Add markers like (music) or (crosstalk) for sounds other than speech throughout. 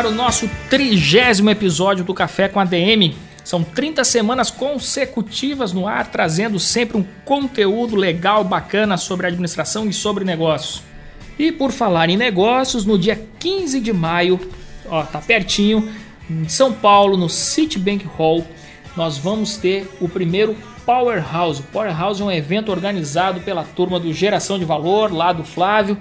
Ar o nosso trigésimo episódio do Café com a DM. São 30 semanas consecutivas no ar, trazendo sempre um conteúdo legal, bacana sobre administração e sobre negócios. E por falar em negócios, no dia 15 de maio, ó, tá pertinho, em São Paulo, no Citibank Hall, nós vamos ter o primeiro Powerhouse. O Powerhouse é um evento organizado pela turma do Geração de Valor, lá do Flávio,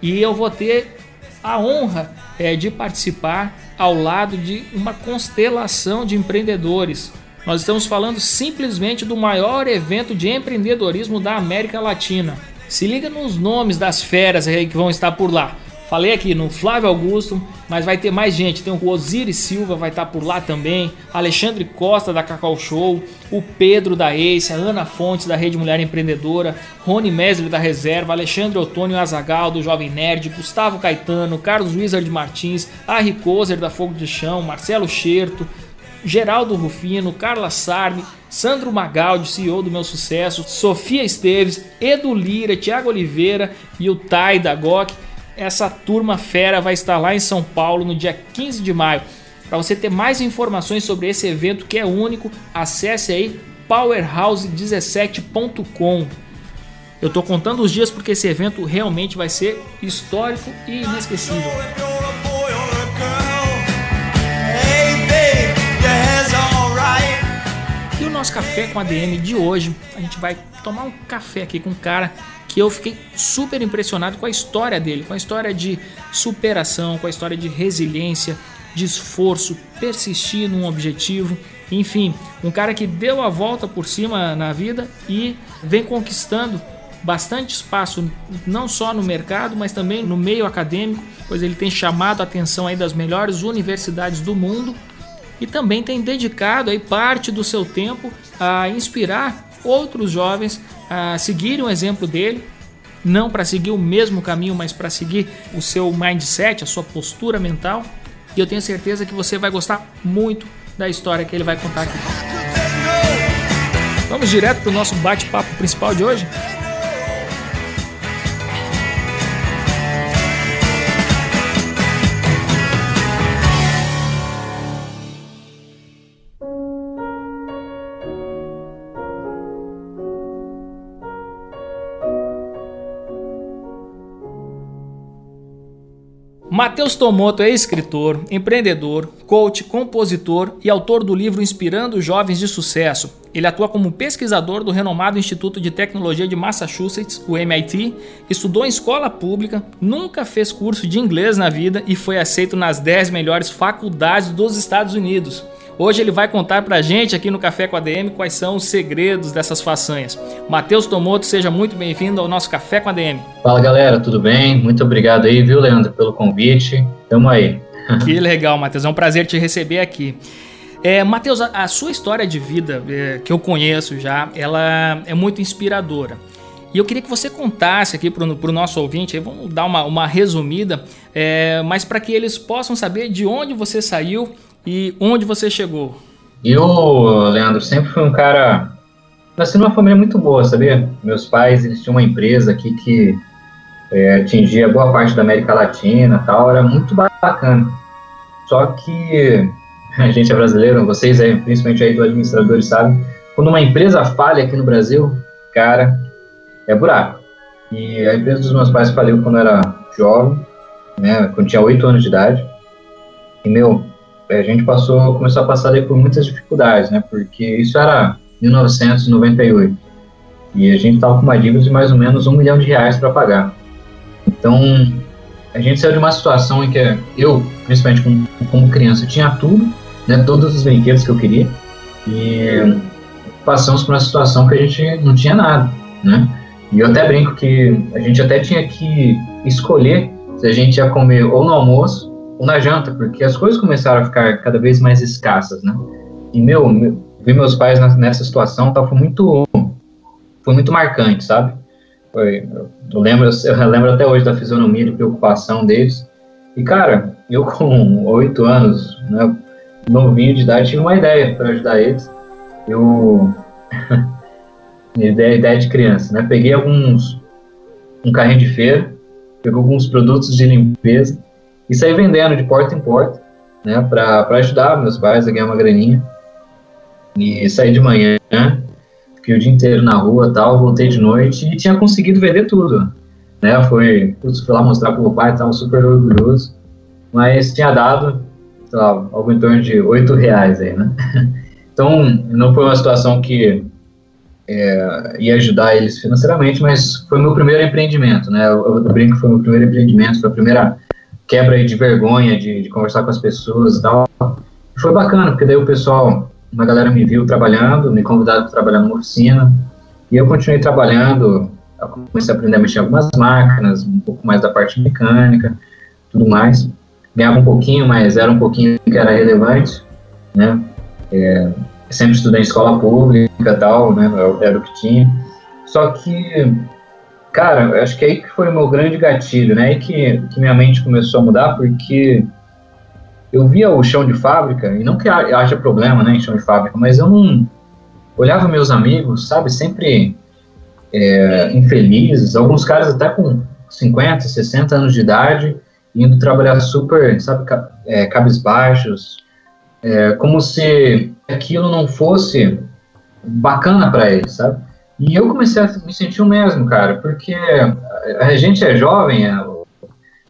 e eu vou ter a honra é, de participar ao lado de uma constelação de empreendedores. Nós estamos falando simplesmente do maior evento de empreendedorismo da América Latina. Se liga nos nomes das feras que vão estar por lá. Falei aqui no Flávio Augusto, mas vai ter mais gente. Tem o Osiris Silva, vai estar por lá também. Alexandre Costa da Cacau Show. O Pedro da Ace, a Ana Fontes da Rede Mulher Empreendedora. Rony Mesler da Reserva. Alexandre Otônio Azagal do Jovem Nerd. Gustavo Caetano. Carlos Wizard Martins. Harry Kozer da Fogo de Chão. Marcelo Xerto. Geraldo Rufino, Carla Sarni, Sandro Magaldi, CEO do Meu Sucesso, Sofia Esteves, Edu Lira, Tiago Oliveira e o Tai da GOC essa turma fera vai estar lá em São Paulo no dia 15 de maio. Para você ter mais informações sobre esse evento que é único, acesse aí powerhouse17.com. Eu estou contando os dias porque esse evento realmente vai ser histórico e inesquecível. E o nosso café com ADM de hoje, a gente vai tomar um café aqui com um cara que eu fiquei super impressionado com a história dele, com a história de superação, com a história de resiliência, de esforço, persistir num objetivo. Enfim, um cara que deu a volta por cima na vida e vem conquistando bastante espaço, não só no mercado, mas também no meio acadêmico, pois ele tem chamado a atenção aí das melhores universidades do mundo e também tem dedicado aí parte do seu tempo a inspirar outros jovens a seguirem o exemplo dele, não para seguir o mesmo caminho, mas para seguir o seu mindset, a sua postura mental. E eu tenho certeza que você vai gostar muito da história que ele vai contar aqui. Vamos direto para o nosso bate-papo principal de hoje? Matheus Tomoto é escritor, empreendedor, coach, compositor e autor do livro Inspirando Jovens de Sucesso. Ele atua como pesquisador do renomado Instituto de Tecnologia de Massachusetts, o MIT, estudou em escola pública, nunca fez curso de inglês na vida e foi aceito nas 10 melhores faculdades dos Estados Unidos. Hoje ele vai contar pra gente aqui no Café com a DM quais são os segredos dessas façanhas. Matheus Tomoto, seja muito bem-vindo ao nosso Café com a DM. Fala galera, tudo bem? Muito obrigado aí, viu, Leandro, pelo convite. Tamo aí. (laughs) Que legal, Matheus, é um prazer te receber aqui. É, Matheus, a, a, sua história de vida, é, que eu conheço já, ela é muito inspiradora. E eu queria que você contasse aqui para o nosso ouvinte, aí, vamos dar uma, uma resumida, é, mas para que eles possam saber de onde você saiu e onde você chegou? Eu, Leandro, sempre fui um cara. Nasci numa família muito boa, sabia? Meus pais eles tinham uma empresa aqui que é, atingia boa parte da América Latina tal, era muito bacana. Só que a gente é brasileiro, vocês aí, principalmente aí do administradores, sabem, quando uma empresa falha aqui no Brasil, cara, é buraco. E a empresa dos meus pais faliu quando eu era jovem, né, quando tinha 8 anos de idade. E, meu, a gente passou, começou a passar por muitas dificuldades, né? Porque isso era 1998 e a gente estava com uma dívida de mais ou menos um milhão de reais para pagar. Então a gente saiu de uma situação em que eu, principalmente como, como criança, tinha tudo, né? Todos os brinquedos que eu queria e passamos por uma situação que a gente não tinha nada, né? E eu até brinco que a gente até tinha que escolher se a gente ia comer ou no almoço ou na janta, porque as coisas começaram a ficar cada vez mais escassas, né? E meu, meu ver meus pais nessa situação tal, foi muito foi muito marcante, sabe? Foi, eu lembro, eu lembro até hoje da fisionomia, de preocupação deles. E cara, eu com oito anos, né, novinho de idade, tive uma ideia para ajudar eles. Eu (laughs) ideia, ideia de criança, né? Peguei alguns um carrinho de feira, pegou alguns produtos de limpeza e saí vendendo de porta em porta, né? Para ajudar meus pais a ganhar uma graninha. E saí de manhã, fiquei o dia inteiro na rua, tal, voltei de noite e tinha conseguido vender tudo, né? Foi, fui lá mostrar pro meu pai, estava super orgulhoso, mas tinha dado, sei lá, algo em torno de oito reais aí, né? (laughs) Então, não foi uma situação que é, ia ajudar eles financeiramente, mas foi meu primeiro empreendimento, né? Eu, eu brinco que foi meu primeiro empreendimento, foi a primeira quebra de vergonha de, de conversar com as pessoas e tal. Foi bacana, porque daí o pessoal, uma galera me viu trabalhando, me convidaram para trabalhar numa oficina, e eu continuei trabalhando, eu comecei a aprender a mexer algumas máquinas, um pouco mais da parte mecânica, tudo mais. Ganhava um pouquinho, mas era um pouquinho que era relevante, né? É, sempre estudei em escola pública tal, né? Era o que tinha. Só que, cara, acho que aí que foi o meu grande gatilho, né? Aí que, que minha mente começou a mudar, porque eu via o chão de fábrica, e não que haja problema, né, em chão de fábrica, mas eu não olhava meus amigos, sabe, sempre é, infelizes, alguns caras até com 50, 60 anos de idade, indo trabalhar super, sabe, é, cabisbaixos, é, como se aquilo não fosse bacana para eles, sabe? E eu comecei a me sentir o mesmo, cara, porque a gente é jovem é,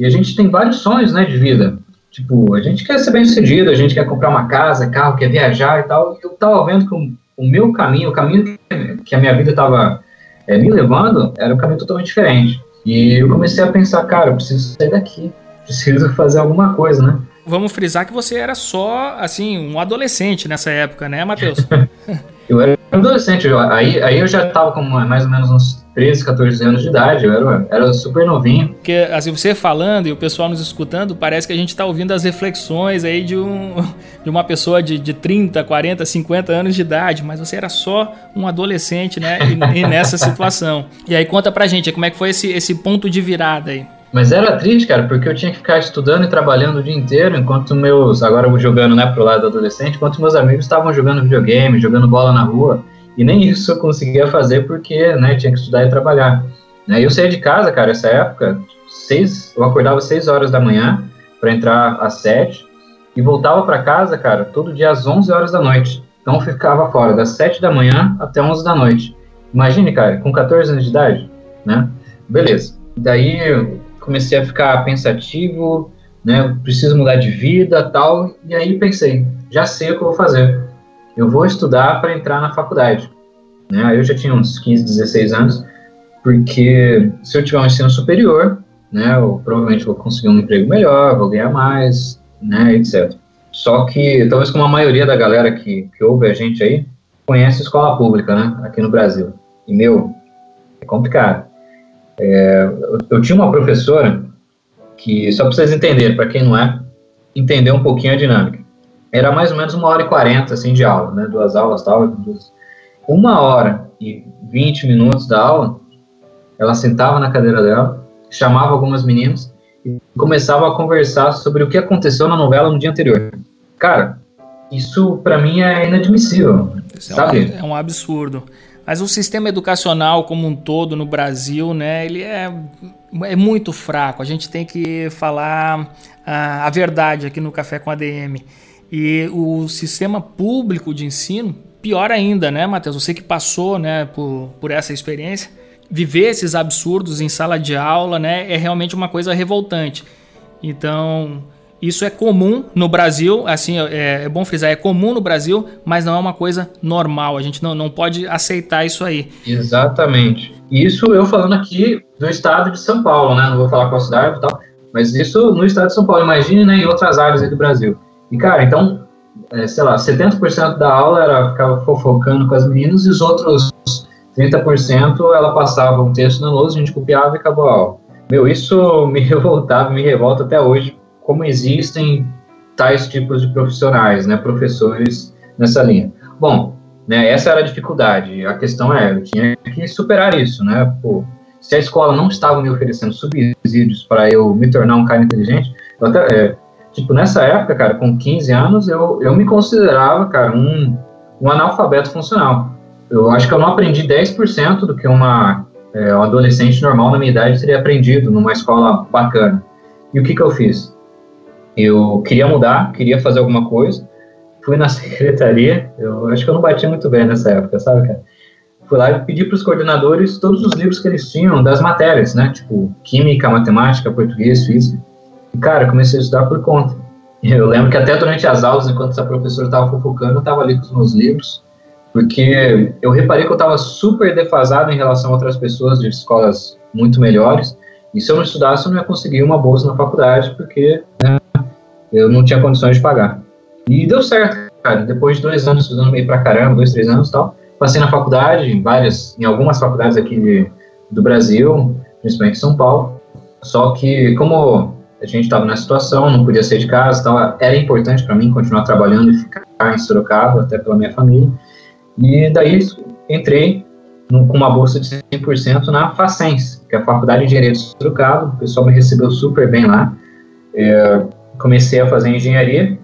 e a gente tem vários sonhos, né, de vida. Tipo, a gente quer ser bem sucedido, a gente quer comprar uma casa, carro, quer viajar e tal. Eu tava vendo que o, o meu caminho, o caminho que a minha vida tava é, me levando, era um caminho totalmente diferente. E eu comecei a pensar, cara, eu preciso sair daqui, preciso (laughs) fazer alguma coisa, né? Vamos frisar que você era só, assim, um adolescente nessa época, né, Matheus? (laughs) eu era adolescente, aí, aí eu já estava com mais ou menos uns 13, 14 anos de idade, eu era, era super novinho. Porque, assim, você falando e o pessoal nos escutando, parece que a gente está ouvindo as reflexões aí de, um, (laughs) de uma pessoa de, de 30, 40, 50 anos de idade, mas você era só um adolescente, né, e, e nessa situação. E aí conta pra gente, como é que foi esse, esse ponto de virada aí? Mas era triste, cara, porque eu tinha que ficar estudando e trabalhando o dia inteiro, enquanto meus, agora eu jogando, né, pro lado adolescente, enquanto meus amigos estavam jogando videogame, jogando bola na rua, e nem isso eu conseguia fazer porque, né, tinha que estudar e trabalhar. Né, eu saía de casa, cara, essa época, seis, eu acordava seis horas da manhã para entrar às sete e voltava para casa, cara, todo dia às 11 horas da noite. Então eu ficava fora das sete da manhã até 11 da noite. Imagine, cara, com 14 anos de idade, né? Beleza. Daí comecei a ficar pensativo, né? Preciso mudar de vida, tal. E aí pensei, já sei o que eu vou fazer. Eu vou estudar para entrar na faculdade. Né? Eu já tinha uns 15, 16 anos, porque se eu tiver um ensino superior, né, eu provavelmente vou conseguir um emprego melhor, vou ganhar mais, né, etc. Só que, talvez como a maioria da galera que, que ouve a gente aí, conhece escola pública, né, aqui no Brasil. E, meu, é complicado. É, eu, eu, tinha uma professora que, só para vocês entenderem, para quem não é, entender um pouquinho a dinâmica. Era mais ou menos uma hora e quarenta, assim, de aula, né? Duas aulas, tal. Duas... Uma hora e vinte minutos da aula, ela sentava na cadeira dela, chamava algumas meninas e começava a conversar sobre o que aconteceu na novela no dia anterior. Cara, isso para mim é inadmissível, isso sabe? É um, é um absurdo. Mas o sistema educacional como um todo no Brasil, né, ele é, é muito fraco. A gente tem que falar a, a verdade aqui no Café com ADM. E o sistema público de ensino, pior ainda, né, Matheus? Você que passou né, por, por essa experiência, viver esses absurdos em sala de aula né, é realmente uma coisa revoltante. Então, isso é comum no Brasil, assim, é, é, bom frisar, é comum no Brasil, mas não é uma coisa normal. A gente não, não pode aceitar isso aí. Exatamente. Isso eu falando aqui do estado de São Paulo, né? Não vou falar qual cidade e tal, mas isso no estado de São Paulo. Imagine, né, em outras áreas do Brasil. E, cara, então, é, sei lá, 70% da aula era ficava fofocando com as meninas e os outros 30% ela passava um texto na lousa, a gente copiava e acabou a aula. Meu, isso (laughs) me revoltava, me revolta até hoje, como existem tais tipos de profissionais, né, professores nessa linha. Bom, né, essa era a dificuldade. A questão é, eu tinha que superar isso, né? Pô, se a escola não estava me oferecendo subsídios para eu me tornar um cara inteligente, até, é, tipo, nessa época, cara, com 15 anos, eu, eu me considerava, cara, um, um analfabeto funcional. Eu acho que eu não aprendi 10% do que uma, é, um adolescente normal na minha idade teria aprendido numa escola bacana. E o que, que eu fiz? Eu queria mudar, queria fazer alguma coisa, fui na (laughs) secretaria, eu acho que eu não bati muito bem nessa época, sabe, cara? fui lá e pedi para os coordenadores todos os livros que eles tinham das matérias, né? Tipo, química, matemática, português, física. E, cara, comecei a estudar por conta. Eu lembro que até durante as aulas, enquanto essa professora estava fofocando, eu estava ali com os meus livros, porque eu reparei que eu estava super defasado em relação a outras pessoas de escolas muito melhores, e se eu não estudasse, eu não ia conseguir uma bolsa na faculdade, porque né, eu não tinha condições de pagar. E deu certo, cara. Depois de dois anos estudando meio pra caramba, dois, três anos e tal, Passei na faculdade, em várias, em algumas faculdades aqui de, do Brasil, principalmente em São Paulo. Só que como a gente estava na situação, não podia sair de casa, então era importante para mim continuar trabalhando e ficar em Sorocaba, até pela minha família. E daí entrei com uma bolsa de 100% na Facens, que é a Faculdade de Engenharia de Sorocaba. O pessoal me recebeu super bem lá. É, comecei a fazer engenharia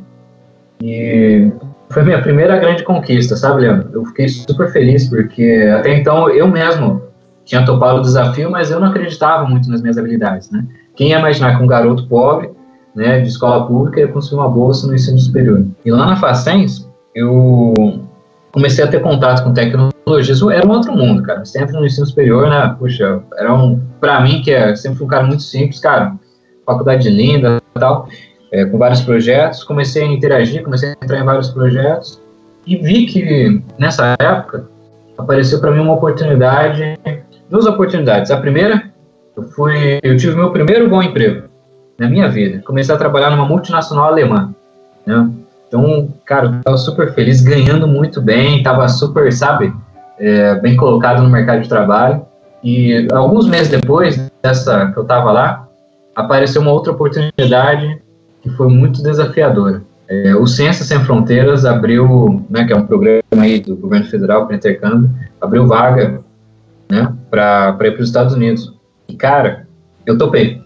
e foi minha primeira grande conquista, sabe, Leandro? Eu fiquei super feliz porque até então eu mesmo tinha topado o desafio, mas eu não acreditava muito nas minhas habilidades, né? Quem ia imaginar que um garoto pobre, né, de escola pública ia conseguir uma bolsa no ensino superior? E lá na Facens, eu comecei a ter contato com tecnologias, era um outro mundo, cara. Entra no ensino superior, né? Puxa, era um, pra mim, que é sempre um cara muito simples, cara, faculdade linda tal é, com vários projetos, comecei a interagir, comecei a entrar em vários projetos e vi que nessa época apareceu para mim uma oportunidade, duas oportunidades. A primeira, eu fui, eu tive meu primeiro bom emprego na minha vida. Comecei a trabalhar numa multinacional alemã, né? Então, cara, eu estava super feliz, ganhando muito bem, estava super, sabe, é, bem colocado no mercado de trabalho. E alguns meses depois dessa que eu estava lá, apareceu uma outra oportunidade que foi muito desafiadora. É, o Ciência Sem Fronteiras abriu, né, que é um programa aí do governo federal para intercâmbio, abriu vaga né, para ir para os Estados Unidos. E, cara, eu topei.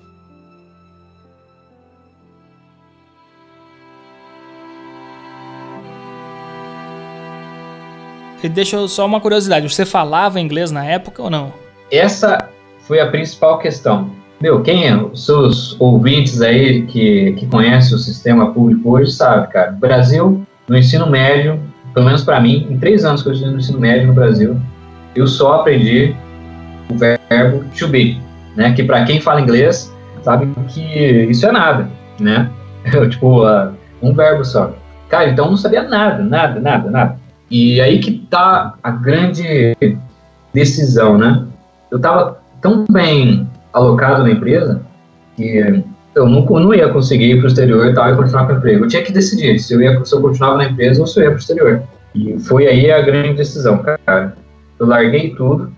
E deixa eu só uma curiosidade, você falava inglês na época ou não? Essa foi a principal questão. Meu, quem é? Os seus ouvintes aí que, que conhecem o sistema público hoje sabe, cara. Brasil, no ensino médio, pelo menos para mim, em três anos que eu estudei no ensino médio no Brasil, eu só aprendi o verbo to be, né? Que para quem fala inglês sabe que isso é nada, né? (laughs) tipo, uh, um verbo só. Cara, então eu não sabia nada, nada, nada, nada. E aí que tá a grande decisão, né? Eu tava tão bem alocado na empresa que eu não, não ia conseguir ir para o exterior e tal e continuar com o emprego. Eu tinha que decidir se eu, ia, se eu continuava na empresa ou se eu ia para o exterior. E foi aí a grande decisão, cara. Eu larguei tudo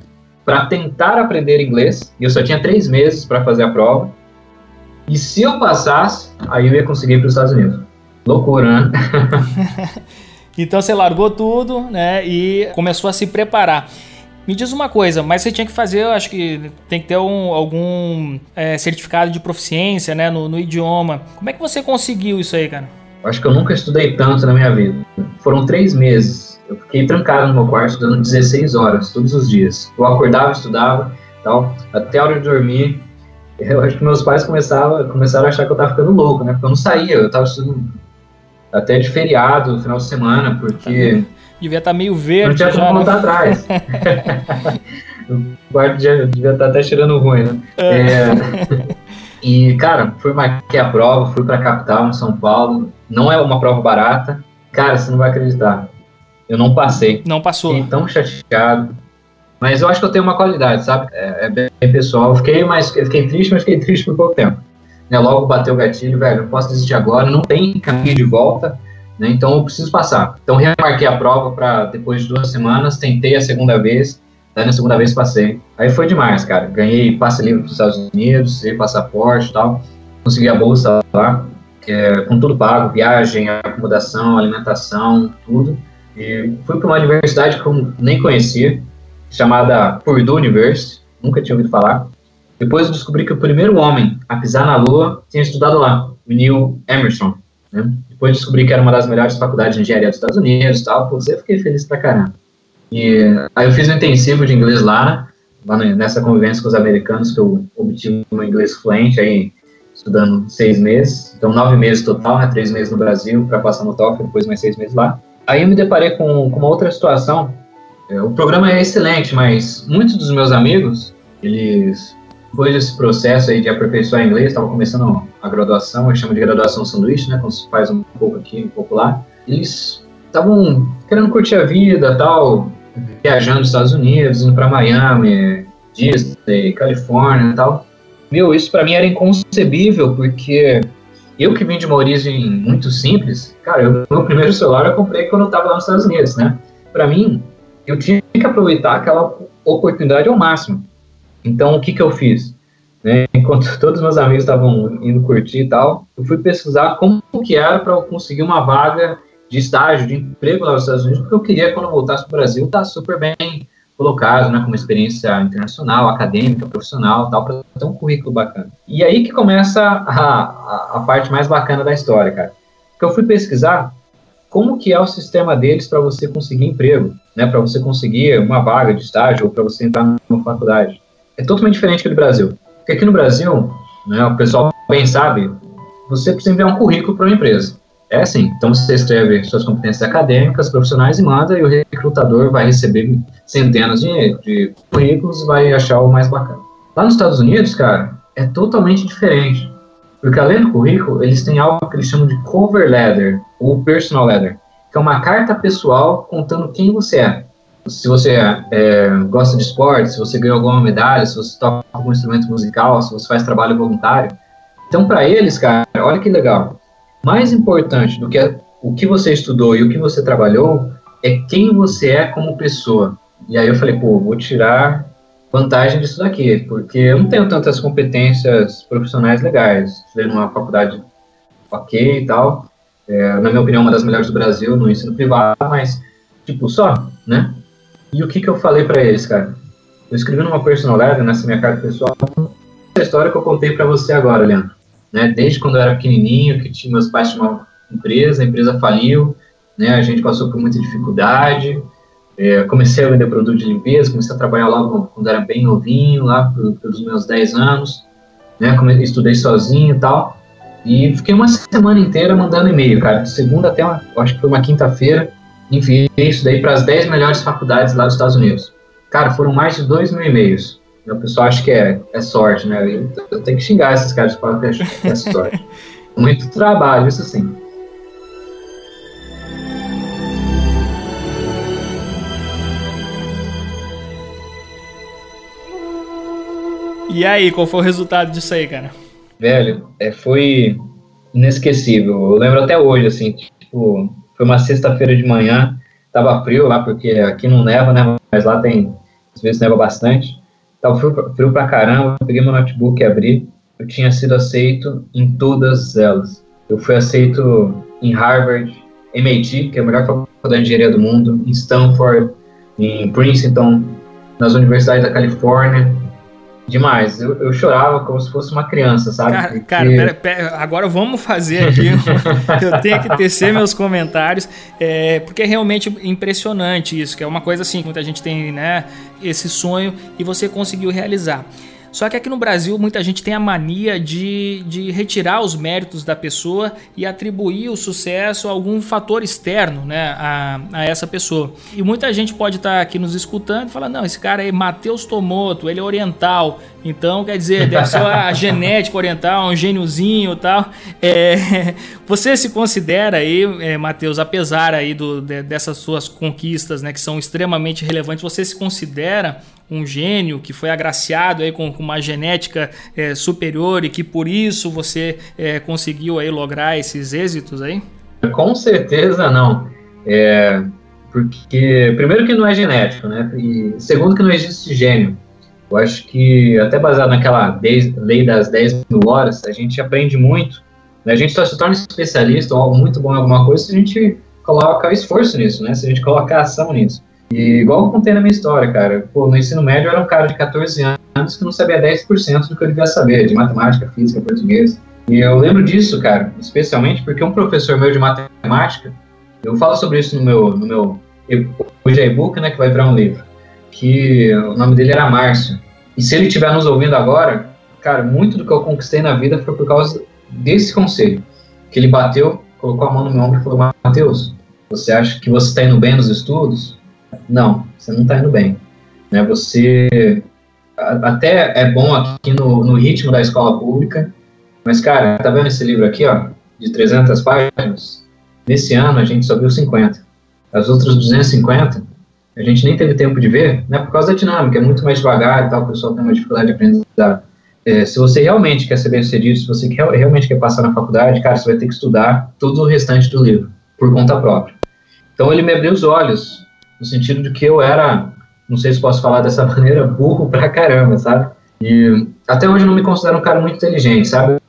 para tentar aprender inglês e eu só tinha três meses para fazer a prova. E se eu passasse, aí eu ia conseguir ir para os Estados Unidos. Loucura, né? (laughs) então você largou tudo, né, e começou a se preparar. Me diz uma coisa, mas você tinha que fazer, eu acho que tem que ter um, algum é, certificado de proficiência, né, no, no, idioma. Como é que você conseguiu isso aí, cara? Acho que eu nunca estudei tanto na minha vida. Foram três meses. Eu fiquei trancado no meu quarto estudando 16 horas, todos os dias. Eu acordava, estudava, tal, até a hora de dormir. (laughs) Eu acho que meus pais começavam, começaram a achar que eu tava ficando louco, né? Porque eu não saía, eu tava estudando até de feriado, no final de semana, porque devia estar tá meio verde. Não tinha como voltar né? atrás. (laughs) o quarto devia estar tá até cheirando ruim, né? É. É, e, cara, fui marquei a prova, fui para a capital, em São Paulo. Não é uma prova barata. Cara, você não vai acreditar. Eu não passei. Não passou. Fiquei tão chateado. Mas eu acho que eu tenho uma qualidade, sabe? É, é bem pessoal. Eu fiquei, mais, eu fiquei triste, mas fiquei triste por pouco tempo. Né, logo bateu o gatilho, velho, não posso desistir agora, não tem caminho de volta né? Então eu preciso passar. Então remarquei a prova para depois de duas semanas, tentei a segunda vez, daí na segunda vez passei. Aí foi demais, cara. Ganhei passe livre para os Estados Unidos, ganhei passaporte e tal, consegui a bolsa lá, é, com tudo pago, viagem, acomodação, alimentação, tudo. E fui para uma universidade que eu nem conhecia, chamada Purdue University, nunca tinha ouvido falar. Depois eu descobri que o primeiro homem a pisar na Lua tinha estudado lá, o Neil Emerson. Né? Depois descobri que era uma das melhores faculdades de engenharia dos Estados Unidos e tal. Pô, eu fiquei feliz pra caramba. E aí eu fiz um intensivo de inglês lá, lá nessa convivência com os americanos, que eu obtive um inglês fluente aí, estudando seis meses. Então, nove meses total, né? Três meses no Brasil para passar no TOEFL, depois mais seis meses lá. Aí eu me deparei com, com uma outra situação. É, o programa é excelente, mas muitos dos meus amigos, eles depois desse processo aí de aperfeiçoar inglês, estava começando a graduação, eu chamo de graduação sanduíche, né, quando se faz um pouco aqui, um pouco lá. Eles estavam querendo curtir a vida, tal, viajando nos Estados Unidos, indo para Miami, Disney, Califórnia e tal. Meu, isso para mim era inconcebível, porque eu que vim de uma origem muito simples, cara, o meu primeiro celular eu comprei quando eu estava lá nos Estados Unidos, né? Para mim, eu tinha que aproveitar aquela oportunidade ao máximo. Então, o que, que eu fiz? Enquanto (laughs) todos meus amigos estavam indo curtir e tal, eu fui pesquisar como que era para eu conseguir uma vaga de estágio, de emprego lá nos Estados Unidos, porque eu queria, quando eu voltasse para o Brasil, estar tá super bem colocado, né, com uma experiência internacional, acadêmica, profissional, tal, para ter um currículo bacana. E aí que começa a, a, a parte mais bacana da história, cara. Porque eu fui pesquisar como que é o sistema deles para você conseguir emprego, né, para você conseguir uma vaga de estágio ou para você entrar numa faculdade é totalmente diferente do Brasil. Porque aqui no Brasil, né, o pessoal bem sabe, você precisa enviar um currículo para uma empresa. É assim, então você escreve suas competências acadêmicas, profissionais e manda, e o recrutador vai receber centenas de, de currículos e vai achar o mais bacana. Lá nos Estados Unidos, cara, é totalmente diferente. Porque além do currículo, eles têm algo que eles chamam de cover letter, ou personal letter, que é uma carta pessoal contando quem você é se você é, gosta de esporte, se você ganhou alguma medalha, se você toca algum instrumento musical, se você faz trabalho voluntário. Então, para eles, cara, olha que legal. Mais importante do que o que você estudou e o que você trabalhou é quem você é como pessoa. E aí eu falei, pô, vou tirar vantagem disso daqui, porque eu não tenho tantas competências profissionais legais. Estudei numa faculdade ok e tal. É, na minha opinião, uma das melhores do Brasil no ensino privado, mas, tipo, só, né? E o que, que eu falei para eles, cara? Eu escrevi numa personal letter, nessa minha carta pessoal, essa história que eu contei para você agora, Leandro. Né? Desde quando eu era pequenininho, que tinha, meus pais tinham uma empresa, a empresa faliu, né? a gente passou por muita dificuldade, é, comecei a vender produto de limpeza, comecei a trabalhar logo quando era bem novinho, lá pelos meus 10 anos, né? estudei sozinho e tal, e fiquei uma semana inteira mandando e-mail, cara, segunda até, uma, acho que foi uma quinta-feira, enviei isso daí para as 10 melhores faculdades lá dos Estados Unidos. Cara, foram mais de 2 mil e-mails. O pessoal acha que é, é sorte, né? Eu, eu tenho que xingar esses caras para que é sorte. (laughs) Muito trabalho, isso sim. E aí, qual foi o resultado disso aí, cara? Velho, é, foi inesquecível. Eu lembro até hoje, assim, tipo, foi uma sexta-feira de manhã, tava frio lá, porque aqui não neva, né? Mas lá tem, às vezes neva bastante. Tava frio, frio pra caramba, peguei meu notebook e abri. Eu tinha sido aceito em todas elas. Eu fui aceito em Harvard, MIT, que é a melhor faculdade de engenharia do mundo, em Stanford, em Princeton, nas universidades da Califórnia, demais. Eu, eu, chorava como se fosse uma criança, sabe? Cara, Porque... cara pera, pera, agora vamos fazer aqui. (laughs) eu tenho que tecer meus comentários, é, porque é realmente impressionante isso, que é uma coisa assim, muita gente tem né, esse sonho e você conseguiu realizar. Só que aqui no Brasil muita gente tem a mania de, de retirar os méritos da pessoa e atribuir o sucesso a algum fator externo né, a, a essa pessoa. E muita gente pode estar tá aqui nos escutando e falar: não, esse cara é Matheus Tomoto, ele é oriental, então quer dizer, deve ser a (laughs) genética oriental, um gêniozinho e tal. É, (laughs) você se considera aí, é, Matheus, apesar aí do, de, dessas suas conquistas né, que são extremamente relevantes, você se considera um gênio que foi agraciado aí com, com uma genética é, superior e que por isso você é, conseguiu aí lograr esses êxitos aí? com certeza não. É, porque, primeiro, que não é genético, né? E segundo, que não existe gênio. Eu acho que, até baseado naquela lei das 10 mil horas, a gente aprende muito. Né? A gente só se torna especialista ou muito bom em alguma coisa se a gente coloca esforço nisso, né? Se a gente coloca ação nisso. E igual eu contei na minha história, cara, pô, no ensino médio eu era um cara de 14 anos que não sabia 10% do que eu devia saber, de matemática, física, português. E eu lembro disso, cara, especialmente porque um professor meu de matemática, eu falo sobre isso no meu, no meu hoje é e-book, né, que vai virar um livro, que o nome dele era Márcio. E se ele estiver nos ouvindo agora, cara, muito do que eu conquistei na vida foi por causa desse conselho, que ele bateu, colocou a mão no meu ombro e falou, Mateus, você acha que você está indo bem nos estudos? Não, você não está indo bem. Né? Você até é bom aqui no, no ritmo da escola pública, mas, cara, tá vendo esse livro aqui, ó, de 300 páginas? Nesse ano a gente só viu 50. As outras 250, a gente nem teve tempo de ver, né, por causa da dinâmica, é muito mais devagar e tal, o pessoal tem uma dificuldade de aprendizado. É, se você realmente quer ser bem sucedido, se você quer, realmente quer passar na faculdade, cara, você vai ter que estudar todo o restante do livro, por conta própria. Então ele me abriu os olhos, no sentido de que eu era, não sei se posso falar dessa (laughs) maneira, burro pra caramba, sabe? E até hoje eu não me considero um cara muito inteligente, sabe?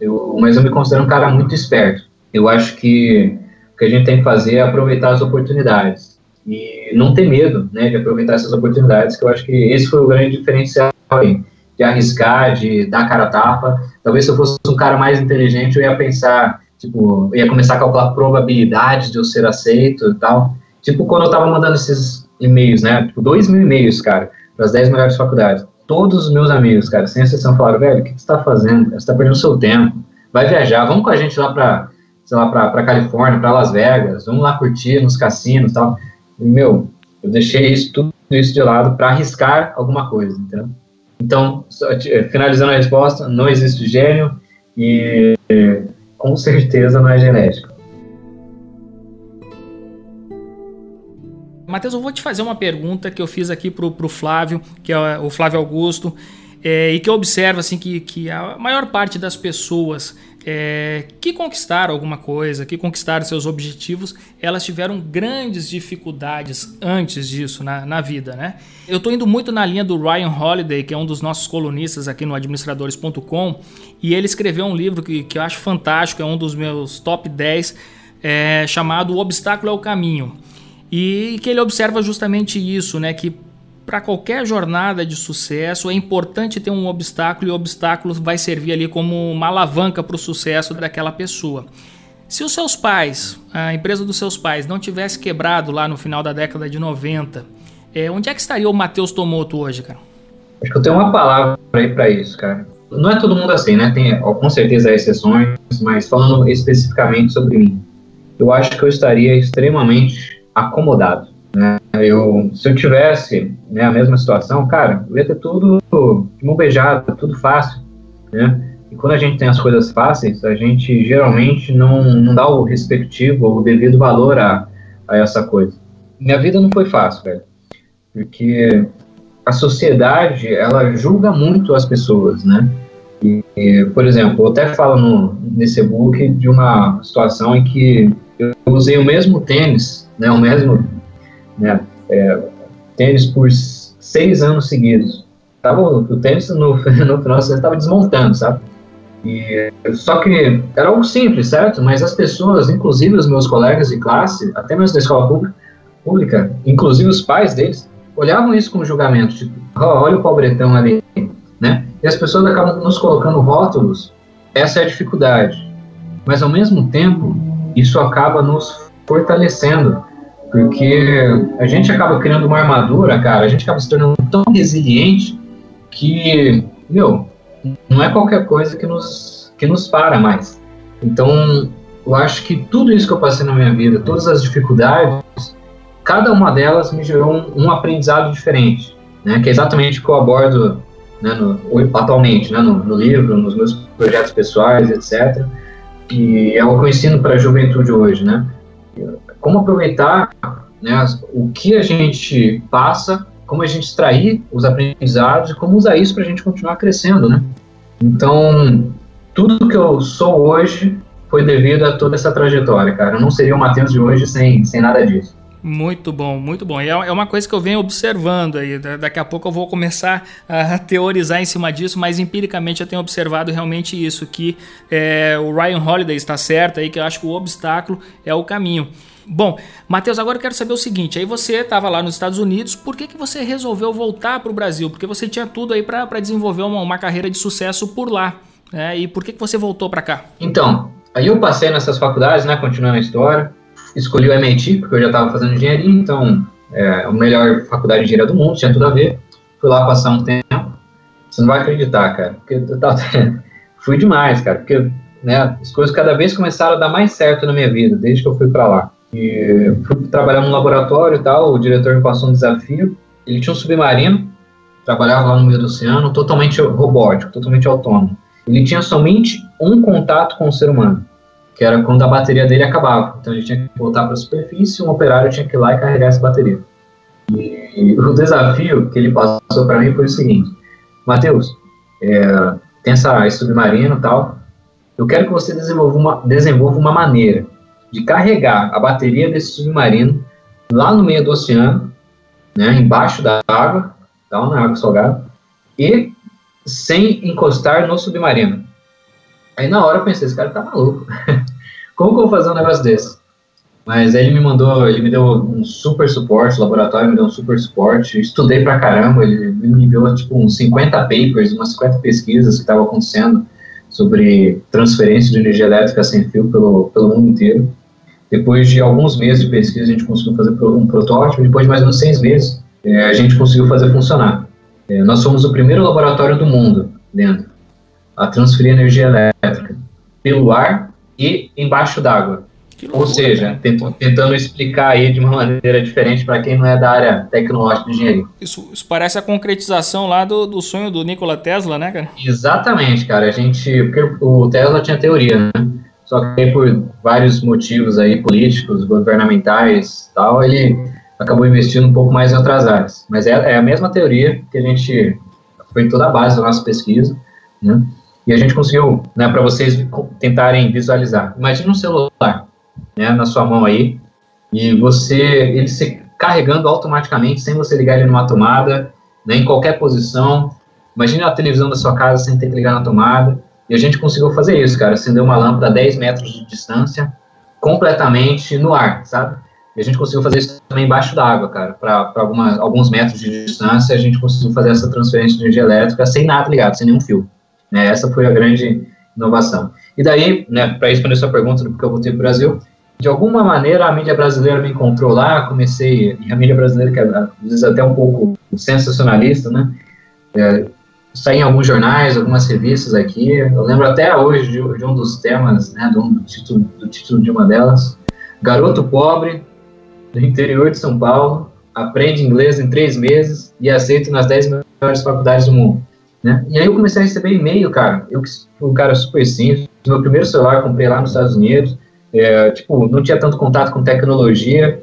Eu, mas eu me considero um cara muito esperto. Eu acho que o que a gente tem que fazer é aproveitar as oportunidades e não ter medo, né, de aproveitar essas oportunidades. Que eu acho que esse foi o grande diferencial aí, de arriscar, de dar cara a tapa. Talvez se eu fosse um cara mais inteligente, eu ia pensar, tipo, eu ia começar a calcular probabilidades de eu ser aceito e tal. Tipo, quando eu tava mandando esses e-mails, né, tipo, dois mil e-mails, cara, para as dez melhores faculdades todos os meus amigos, cara, sem exceção, falaram, velho, o que, você está fazendo? Você está perdendo seu tempo. Vai viajar, vamos com a gente lá para, sei lá, para Califórnia, para Las Vegas, vamos lá curtir nos cassinos e tal. Meu, eu deixei isso, tudo isso de lado para arriscar alguma coisa, entendeu? Então, só, eh, finalizando a resposta, não existe gênio e com certeza não é genético. Matheus, eu vou te fazer uma pergunta que eu fiz aqui pro, pro Flávio, que é o Flávio Augusto, é, e que eu observo assim que, que a maior parte das pessoas é, que conquistaram alguma coisa, que conquistaram seus objetivos, elas tiveram grandes dificuldades antes disso na, na vida, né? Eu estou indo muito na linha do Ryan Holiday, que é um dos nossos colunistas aqui no administradores.com, e ele escreveu um livro que, que eu acho fantástico, é um dos meus top 10, é, chamado O Obstáculo é o Caminho. E que ele observa justamente isso, né? Que para qualquer jornada de sucesso é importante ter um obstáculo e o obstáculo vai servir ali como uma alavanca para o sucesso daquela pessoa. Se os seus pais, a empresa dos seus pais, não tivesse quebrado lá no final da década de 90, é, onde é que estaria o Matheus Tomoto hoje, cara? Acho que eu tenho uma palavra aí para isso, cara. Não é todo mundo assim, né? Tem com certeza exceções, mas falando especificamente sobre mim, eu acho que eu estaria extremamente acomodado. Né? Eu, se eu tivesse né, a mesma situação, cara, eu ia ter tudo de mão beijada, tudo fácil. Né? E quando a gente tem as coisas fáceis, a gente geralmente não, não dá o respectivo ou o devido valor a, a essa coisa. Minha vida não foi fácil, velho. Porque a sociedade, ela julga muito as pessoas, né? E, e, por exemplo, eu até falo no, nesse e-book de uma situação em que eu usei o mesmo tênis né, o mesmo né, é, tênis por seis anos seguidos. Tava, o tênis no, (laughs) no final você estava desmontando, sabe? E, só que era algo simples, certo? Mas as pessoas, inclusive os meus colegas de classe, até mesmo da escola pública, pública inclusive os pais deles, olhavam isso como julgamento, tipo, oh, olha o pobretão ali, né? E as pessoas acabam nos colocando rótulos, essa é a dificuldade. Mas ao mesmo tempo, isso acaba nos fortalecendo, porque a gente acaba criando uma armadura, cara, a gente acaba se tornando tão resiliente que, meu, não é qualquer coisa que nos, que nos para mais. Então, eu acho que tudo isso que eu passei na minha vida, todas as dificuldades, cada uma delas me gerou um, um aprendizado diferente, né, que é exatamente o que eu abordo né, no, atualmente, né, no, no livro, nos meus projetos pessoais, etc., e é o que eu ensino para a juventude hoje, né? Como aproveitar né, o que a gente passa, como a gente extrair os aprendizados e como usar isso para a gente continuar crescendo, né? Então, tudo que eu sou hoje foi devido a toda essa trajetória, cara. Eu não seria o Matheus de hoje sem, sem nada disso. Muito bom, muito bom. E é, é uma coisa que eu venho observando aí. Daqui a pouco eu vou começar a (laughs) teorizar em cima disso, mas empiricamente eu tenho observado realmente isso, que é, o Ryan Holiday está certo aí, que eu acho que o obstáculo é o caminho. Bom, Matheus, agora eu quero saber o seguinte: aí você estava lá nos Estados Unidos, por que, que você resolveu voltar para o Brasil? Porque você tinha tudo aí para desenvolver uma, uma, carreira de sucesso por lá. Né? E por que, que você voltou para cá? Então, aí eu passei nessas faculdades, né, continuando a história escolhi o MIT, porque eu já estava fazendo engenharia, então é a melhor faculdade de engenharia do mundo, tinha tudo a ver. Fui lá passar um tempo. Você não vai acreditar, cara, porque eu tava, (laughs) fui demais, cara, porque né, as coisas cada vez começaram a dar mais certo na minha vida, desde que eu fui para lá. E fui trabalhar num laboratório e tal, o diretor me passou um desafio. Ele tinha um submarino, trabalhava lá no meio do oceano, totalmente robótico, totalmente autônomo. Ele tinha somente um contato com o ser humano que era quando a bateria dele acabava. Então ele tinha que voltar para a superfície, um operário tinha que ir lá e carregar essa bateria. E o desafio que ele passou para mim foi o seguinte: Matheus, é, tem essa submarino e tal, eu quero que você desenvolva uma, desenvolva uma maneira de carregar a bateria desse submarino lá no meio do oceano, né, embaixo da água, tal, na água salgada, e sem encostar no submarino. Aí na hora eu pensei, esse cara tá maluco. (laughs) Como que eu vou fazer um negócio desse? Mas aí ele me mandou, ele me deu um super suporte, o laboratório me deu um super suporte, estudei pra caramba, ele me enviou tipo uns 50 papers, umas 50 pesquisas que estavam acontecendo sobre transferência de energia elétrica sem fio pelo, pelo mundo inteiro. Depois de alguns meses de pesquisa, a gente conseguiu fazer um protótipo, depois de mais menos seis meses, é, a gente conseguiu fazer funcionar. É, nós somos o primeiro laboratório do mundo dentro a transferir energia elétrica pelo ar e embaixo d'água. Ou seja, tentando explicar aí de uma maneira diferente para quem não é da área tecnológica de engenharia. Isso, isso, parece a concretização lá do, do sonho do Nikola Tesla, né, cara? Exatamente, cara. A gente. Porque o Tesla tinha teoria, né? Só que por vários motivos aí políticos, governamentais tal, ele acabou investindo um pouco mais em outras áreas. Mas é, é a mesma teoria que a gente. Foi toda a base da nossa pesquisa, né? E a gente conseguiu, né, para vocês tentarem visualizar. Imagina um celular, né, na sua mão aí, e você, ele se carregando automaticamente, sem você ligar ele numa tomada, né, em qualquer posição. Imagina a televisão da sua casa sem ter que ligar na tomada. E a gente conseguiu fazer isso, cara, acender uma lâmpada a 10 metros de distância, completamente no ar, sabe? E a gente conseguiu fazer isso também embaixo da água, cara, para alguns metros de distância, a gente conseguiu fazer essa transferência de energia elétrica sem nada ligado, sem nenhum fio. Né? Essa foi a grande inovação. E daí, né, para responder sua pergunta do que eu voltei para o Brasil, de alguma maneira a mídia brasileira me encontrou lá, comecei, e a mídia brasileira que é, às vezes até um pouco sensacionalista, né, é, saí em alguns jornais, algumas revistas aqui, eu lembro até hoje de, de um dos temas, né, do, do, título, do título de uma delas, Garoto Pobre, do interior de São Paulo, aprende inglês em três meses e aceito nas dez melhores faculdades do mundo. Né? E aí eu comecei a receber e-mail, cara. Eu um cara super simples. Meu primeiro celular comprei lá nos Estados Unidos. É, tipo, não tinha tanto contato com tecnologia.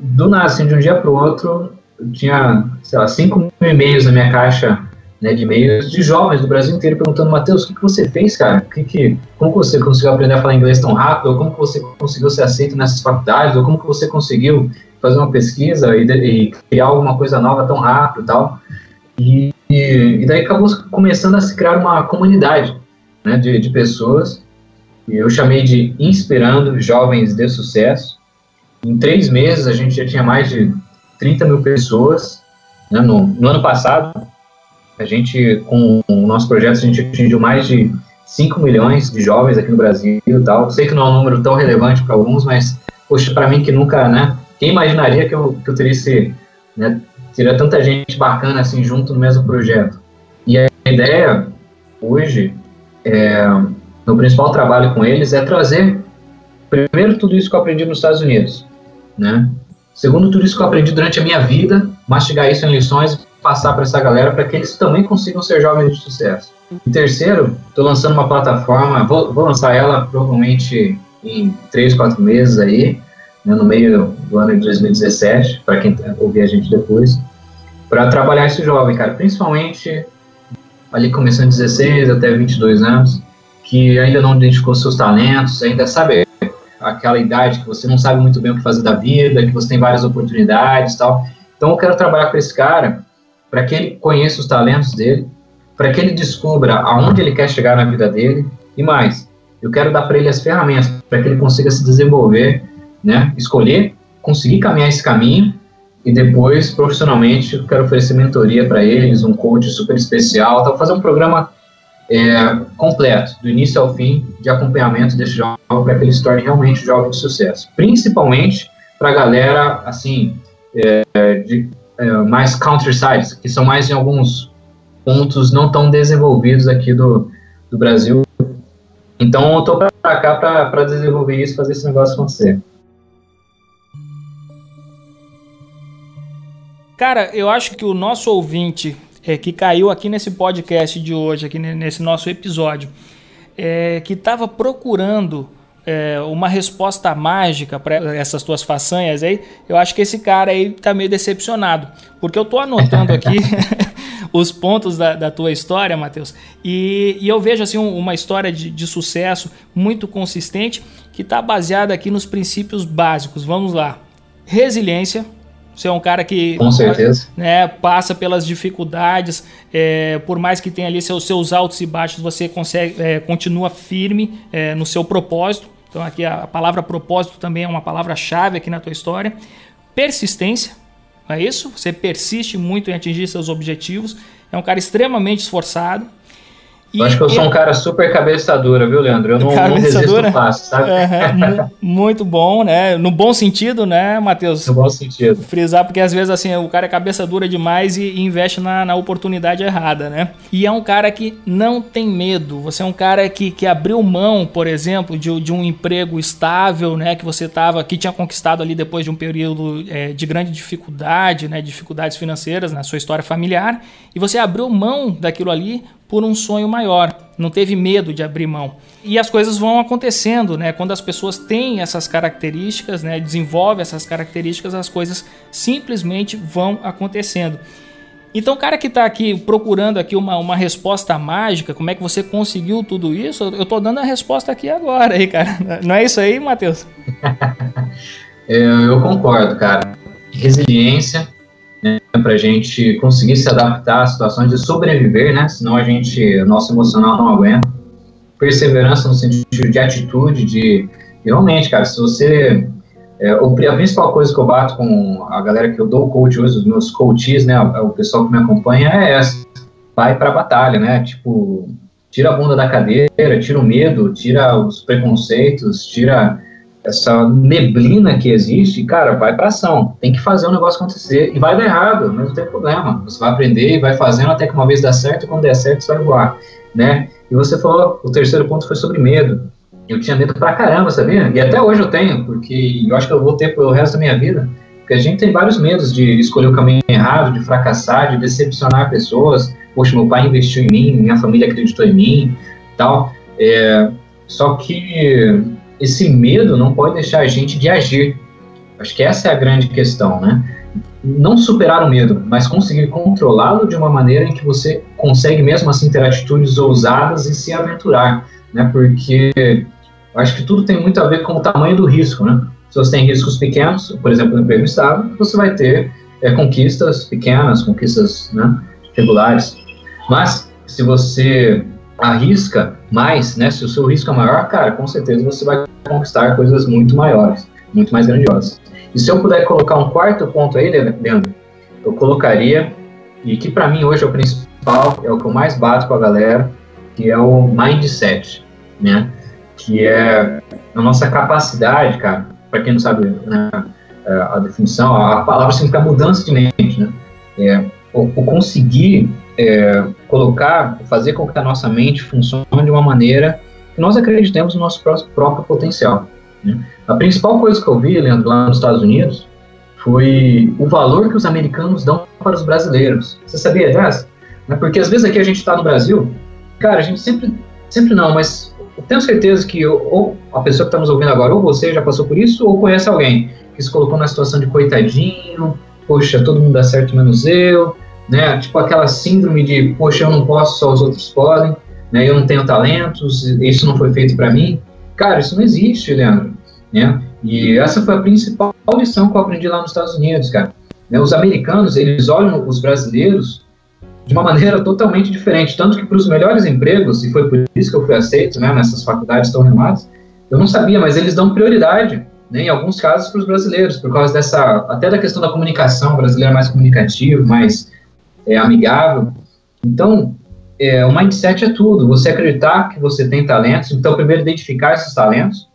Do nada, assim, de um dia para outro, eu tinha, sei lá, 5 mil e-mails na minha caixa né, de e-mails de jovens do Brasil inteiro perguntando, Matheus, o que, que você fez, cara? Que que, como que você conseguiu aprender a falar inglês tão rápido? Ou como que você conseguiu ser aceito nessas faculdades? Ou como que você conseguiu fazer uma pesquisa e, e criar alguma coisa nova tão rápido e tal? E e, e daí acabou começando a se criar uma comunidade né, de, de pessoas, e eu chamei de Inspirando Jovens de Sucesso. Em três meses a gente já tinha mais de 30 mil pessoas. Né, no, no ano passado, a gente, com o nosso projeto, a gente atingiu mais de 5 milhões de jovens aqui no Brasil e tal. Sei que não é um número tão relevante para alguns, mas, poxa, para mim que nunca, né? Quem imaginaria que eu, que eu teria esse, né, teria tanta gente bacana assim junto no mesmo projeto. E a ideia hoje, é, no principal trabalho com eles, é trazer primeiro tudo isso que eu aprendi nos Estados Unidos, né? Segundo tudo isso que eu aprendi durante a minha vida, mastigar isso em lições passar para essa galera para que eles também consigam ser jovens de sucesso. E terceiro, estou lançando uma plataforma, vou, vou lançar ela provavelmente em três, quatro meses aí, né, no meio do ano de 2017, para quem ouvir a gente depois, para trabalhar esse jovem, cara, principalmente ali começando 16 até 22 anos, que ainda não identificou seus talentos, ainda sabe aquela idade que você não sabe muito bem o que fazer da vida, que você tem várias oportunidades, tal. Então eu quero trabalhar com esse cara para que ele conheça os talentos dele, para que ele descubra aonde ele quer chegar na vida dele e mais, eu quero dar para ele as ferramentas para que ele consiga se desenvolver, né? Escolher, conseguir caminhar esse caminho e depois profissionalmente eu quero oferecer mentoria para eles, um coach super especial, tal, fazer um programa é, completo, do início ao fim, de acompanhamento desse jovem para que ele se torne realmente um jovem de sucesso. Principalmente para a galera, assim, é, de é, mais countryside, que são mais em alguns pontos não tão desenvolvidos aqui do, do Brasil. Então, eu estou para cá para desenvolver isso, fazer esse negócio acontecer. Cara, eu acho que o nosso ouvinte é, que caiu aqui nesse podcast de hoje, aqui nesse nosso episódio, é, que estava procurando é, uma resposta mágica para essas tuas façanhas aí, eu acho que esse cara aí tá meio decepcionado. Porque eu tô anotando aqui (laughs) os pontos da, da, tua história, Matheus, e, e, eu vejo assim uma história de, de sucesso muito consistente que está baseada aqui nos princípios básicos. Vamos lá. Resiliência, você é um cara que Com certeza. Né, passa pelas dificuldades, é, por mais que tenha ali seus, seus altos e baixos, você consegue, é, continua firme é, no seu propósito. Então aqui a palavra propósito também é uma palavra-chave aqui na tua história. Persistência, não é isso? Você persiste muito em atingir seus objetivos. É um cara extremamente esforçado. Eu acho que eu sou um cara super cabeça dura, viu, Leandro? Eu não, não resisto fácil, sabe? Uhum, muito bom, né? No bom sentido, né, Matheus? No bom sentido. Frisar, porque às vezes assim, o cara é cabeça dura demais e, e investe na, na, oportunidade errada, né? E é um cara que não tem medo. Você é um cara que, que abriu mão, por exemplo, de, de um emprego estável, né? Que você tava, que tinha conquistado ali depois de um período é, de grande dificuldade, né? Dificuldades financeiras na sua história familiar. E você abriu mão daquilo ali por um sonho maior, não teve medo de abrir mão. E as coisas vão acontecendo, né? Quando as pessoas têm essas características, né, desenvolvem essas características, as coisas simplesmente vão acontecendo. Então, o cara que está aqui procurando aqui uma, uma resposta mágica, como é que você conseguiu tudo isso? Eu estou dando a resposta aqui agora, aí, cara. (laughs) Não é isso aí, Matheus? eu, (laughs) eu concordo, cara. Resiliência, para a gente conseguir se adaptar a situações de sobreviver, né? Senão a gente, nosso emocional não aguenta. Perseverança no sentido de atitude, de realmente, cara, se você é, a principal coisa que eu bato com a galera que eu dou coach hoje, os meus coaches, né, o pessoal que me acompanha é essa, vai para a batalha, né? Tipo, tira a bunda da cadeira, tira o medo, tira os preconceitos, tira essa neblina que existe, cara, vai para ação. Tem que fazer o negócio acontecer. E vai dar errado, mas não tem problema. Você vai aprender e vai fazendo até que uma vez dá certo, e quando der certo, você vai voar, né? E você falou, o terceiro ponto foi sobre medo. Eu tinha medo pra caramba, sabia? E até hoje eu tenho, porque eu acho que eu vou ter pelo resto da minha vida. Porque a gente tem vários medos de escolher o caminho errado, de fracassar, de decepcionar pessoas. Poxa, meu pai investiu em mim, minha família acreditou em mim, tal. É, só que esse medo não pode deixar a gente de agir. Acho que essa é a grande questão, né? Não superar o medo, mas conseguir controlá-lo de uma maneira em que você consegue mesmo assim ter atitudes ousadas e se aventurar, né? Porque acho que tudo tem muito a ver com o tamanho do risco, né? Se você tem riscos pequenos, por exemplo, no emprego estável, você vai ter é, conquistas pequenas, conquistas né, regulares. Mas se você arrisca mais, né? Se o seu risco é maior, cara, com certeza você vai conquistar coisas muito maiores, muito mais grandiosas. E se eu puder colocar um quarto ponto aí, Leandro, eu colocaria, e que para mim hoje é o principal, é o que eu mais bato com a galera, que é o mindset, né? Que é a nossa capacidade, cara, para quem não sabe né, a definição, a palavra significa mudança de mente, né? É, o, o conseguir é, colocar, fazer com que a nossa mente funcione de uma maneira que nós acreditemos no nosso próprio potencial. Né? A principal coisa que eu vi, Leandro, lá nos Estados Unidos, foi o valor que os americanos dão para os brasileiros. Você sabia dessa? Né? Porque às vezes aqui a gente está no Brasil, cara, a gente sempre, sempre não, mas tenho certeza que ou a pessoa que está nos ouvindo agora, ou você já passou por isso, ou conhece alguém que se colocou na situação de coitadinho, poxa, todo mundo dá certo menos eu, né? Tipo aquela síndrome de, poxa, eu não posso, só os outros podem. né, eu não tenho talentos, isso não foi feito para mim. Cara, isso não existe, Leandro. Né? E essa foi a principal lição que eu aprendi lá nos Estados Unidos, cara. Né, os americanos, eles olham os brasileiros de uma maneira totalmente diferente, tanto que para os melhores empregos, e foi por isso que eu fui aceito né, nessas faculdades tão renomadas, eu não sabia, mas eles dão prioridade, né, em alguns casos, para os brasileiros, por causa dessa, até da questão da comunicação, brasileiro é mais comunicativo, mais é, amigável. Então, é, o mindset é tudo, você acreditar que você tem talentos, então, primeiro, identificar esses talentos,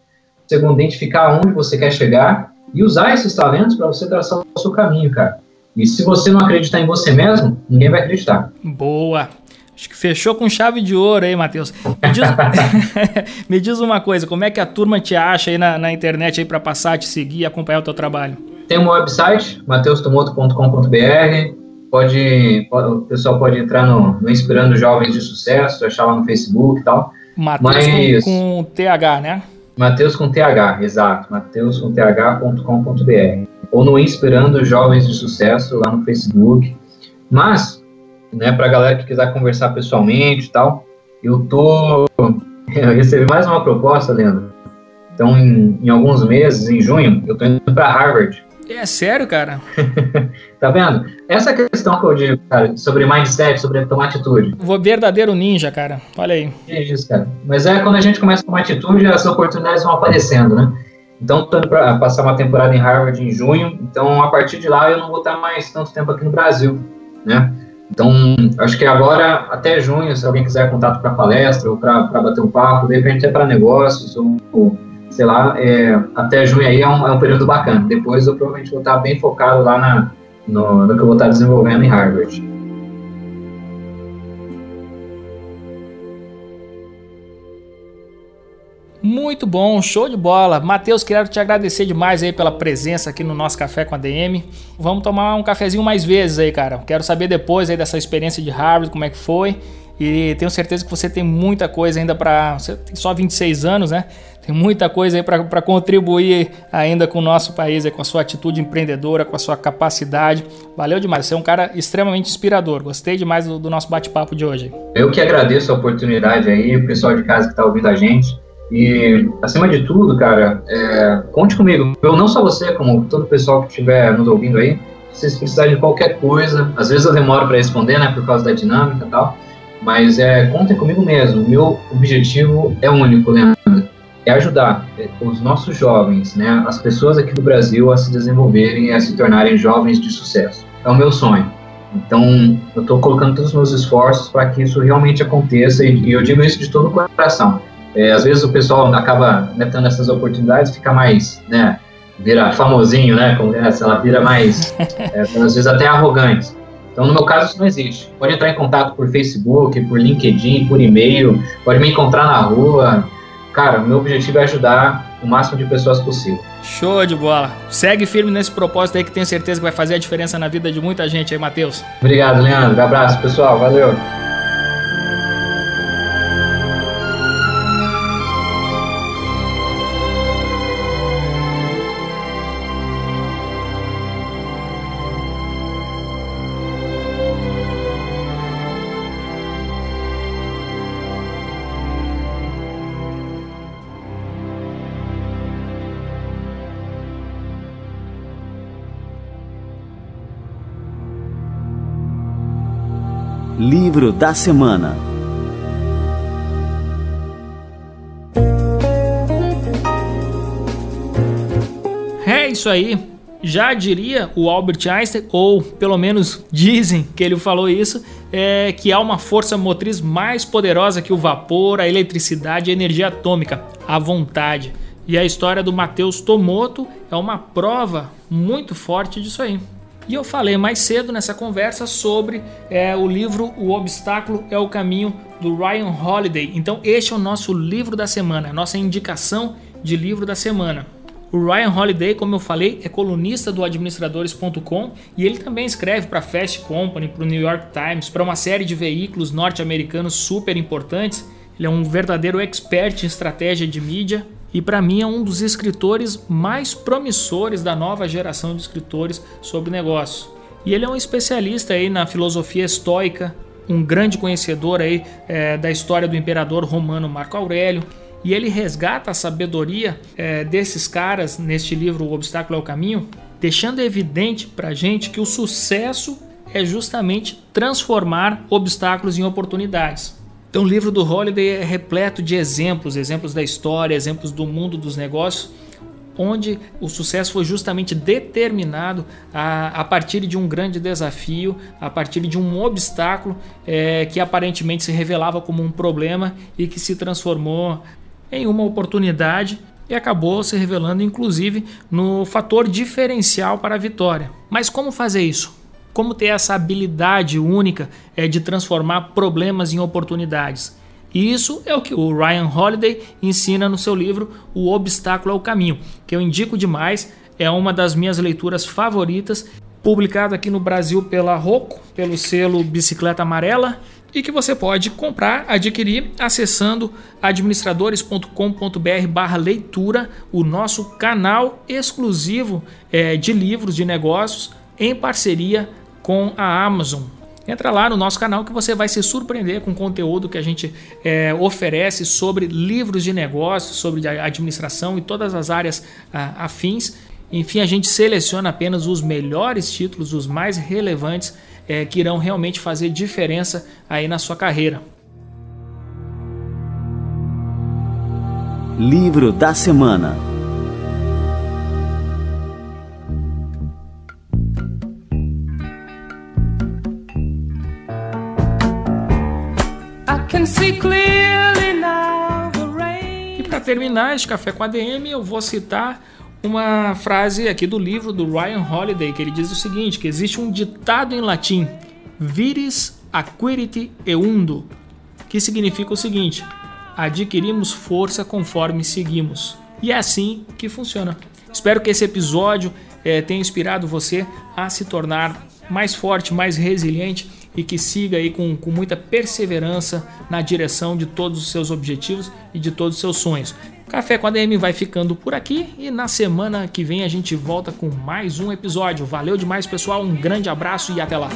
segundo, identificar onde você quer chegar e usar esses talentos para você traçar o seu caminho, cara. E se você não acreditar em você mesmo, ninguém vai acreditar. Boa. Acho que fechou com chave de ouro aí, Matheus. Me diz, (laughs) (laughs) Me diz uma coisa, como é que a turma te acha aí na, na internet aí para passar, te seguir e acompanhar o teu trabalho? Tem um website, mateustomoto.com.br. Pode, pode, o pessoal pode entrar no, no, Inspirando Jovens de Sucesso, achar lá no Facebook e tal. Matheus Mas... com, com TH, né? Matheus com TH, exato. Matheus com TH.com.br. Ou no Inspirando Jovens de Sucesso lá no Facebook. Mas, né, pra galera que quiser conversar pessoalmente e tal, eu tô. (laughs) Eu recebi mais uma proposta, Leandro. Então, em, em alguns meses, em junho, eu tô indo para Harvard. É sério, cara? (laughs) tá vendo? Essa questão que eu digo, cara, sobre mindset, sobre tomar atitude. Vou verdadeiro ninja, cara. Olha aí. É isso, cara. Mas é quando a gente começa com uma atitude, as oportunidades vão aparecendo, né? Então, estou indo para passar uma temporada em Harvard em junho. Então, a partir de lá, eu não vou estar mais tanto tempo aqui no Brasil, né? Então, acho que agora, até junho, se alguém quiser contato para palestra ou para bater um papo, de repente é para negócios ou, ou sei lá, é, até junho aí é um, é um, período bacana. Depois eu provavelmente vou estar bem focado lá na, no, no que eu vou estar desenvolvendo em Harvard. Muito bom, show de bola. Matheus, quero te agradecer demais aí pela presença aqui no nosso Café com a DM. Vamos tomar um cafezinho mais vezes aí, cara. Quero saber depois aí dessa experiência de Harvard, como é que foi. E tenho certeza que você tem muita coisa ainda para. Você tem só 26 anos, né? Tem muita coisa aí para contribuir ainda com o nosso país, aí, com a sua atitude empreendedora, com a sua capacidade. Valeu demais, você é um cara extremamente inspirador. Gostei demais do, do nosso bate-papo de hoje. Eu que agradeço a oportunidade aí, o pessoal de casa que está ouvindo a gente. E, acima de tudo, cara, é, conte comigo. Eu, não só você, como todo o pessoal que estiver nos ouvindo aí, se vocês precisarem de qualquer coisa, às vezes eu demoro para responder, né, por causa da dinâmica e tal, mas é, contem comigo mesmo. Meu objetivo é único, Leandro é ajudar é, os nossos jovens, né, as pessoas aqui do Brasil a se desenvolverem e a se tornarem jovens de sucesso. É o meu sonho. Então, eu estou colocando todos os meus esforços para que isso realmente aconteça e, e, eu digo isso de todo o coração. É, às vezes o pessoal acaba né, tendo essas oportunidades, fica mais, né, vira famosinho, né, como é, ela vira mais, é, (laughs) às vezes até arrogante. Então, no meu caso, isso não existe. Pode entrar em contato por Facebook, por LinkedIn, por e-mail, pode me encontrar na rua, cara, meu objetivo é ajudar o máximo de pessoas possível. Show de bola. Segue firme nesse propósito aí que tenho certeza que vai fazer a diferença na vida de muita gente aí, Matheus. Obrigado, Leandro. Abraço, pessoal. Valeu. Livro da Semana É isso aí. Já diria o Albert Einstein, ou pelo menos dizem que ele falou isso, é que há uma força motriz mais poderosa que o vapor, a eletricidade e a energia atômica, a vontade. E a história do Matheus Tomoto é uma prova muito forte disso aí. E eu falei mais cedo nessa conversa sobre é, o livro O Obstáculo é o Caminho do Ryan Holiday. Então, este é o nosso livro da semana, a nossa indicação de livro da semana. O Ryan Holiday, como eu falei, é colunista do administradores.com e ele também escreve para Fast Company, para o New York Times, para uma série de veículos norte-americanos super importantes. Ele é um verdadeiro expert em estratégia de mídia e para mim é um dos escritores mais promissores da nova geração de escritores sobre negócios. E ele é um especialista aí na filosofia estoica, um grande conhecedor aí é, da história do imperador romano Marco Aurélio. E ele resgata a sabedoria é, desses caras neste livro O Obstáculo é o Caminho, deixando evidente para gente que o sucesso é justamente transformar obstáculos em oportunidades. Então, o livro do Holiday é repleto de exemplos, exemplos da história, exemplos do mundo dos negócios, onde o sucesso foi justamente determinado a, a partir de um grande desafio, a partir de um obstáculo é, que aparentemente se revelava como um problema e que se transformou em uma oportunidade e acabou se revelando inclusive no fator diferencial para a vitória. Mas como fazer isso? Como ter essa habilidade única é, de transformar problemas em oportunidades? E isso é o que o Ryan Holiday ensina no seu livro O Obstáculo ao Caminho, que eu indico demais, é uma das minhas leituras favoritas, publicado aqui no Brasil pela Rocco, pelo selo Bicicleta Amarela, e que você pode comprar, adquirir acessando administradores.com.br/leitura, o nosso canal exclusivo é, de livros de negócios em parceria com a Amazon. Entra lá no nosso canal que você vai se surpreender com o conteúdo que a gente é, oferece sobre livros de negócios, sobre administração e todas as áreas ah, afins. Enfim, a gente seleciona apenas os melhores títulos, os mais relevantes, é, que irão realmente fazer diferença aí na sua carreira. Livro da Semana terminar este café com ADM, eu vou citar uma frase aqui do livro do Ryan Holiday, que ele diz o seguinte, que existe um ditado em latim, viris acquiriti eundo, que significa o seguinte, adquirimos força conforme seguimos. E é assim que funciona. Espero que esse episódio é, tenha inspirado você a se tornar mais forte, mais resiliente e que siga aí com, com muita perseverança na direção de todos os seus objetivos e de todos os seus sonhos. Café com a DM vai ficando por aqui e na semana que vem a gente volta com mais um episódio. Valeu demais, pessoal. Um grande abraço e até lá.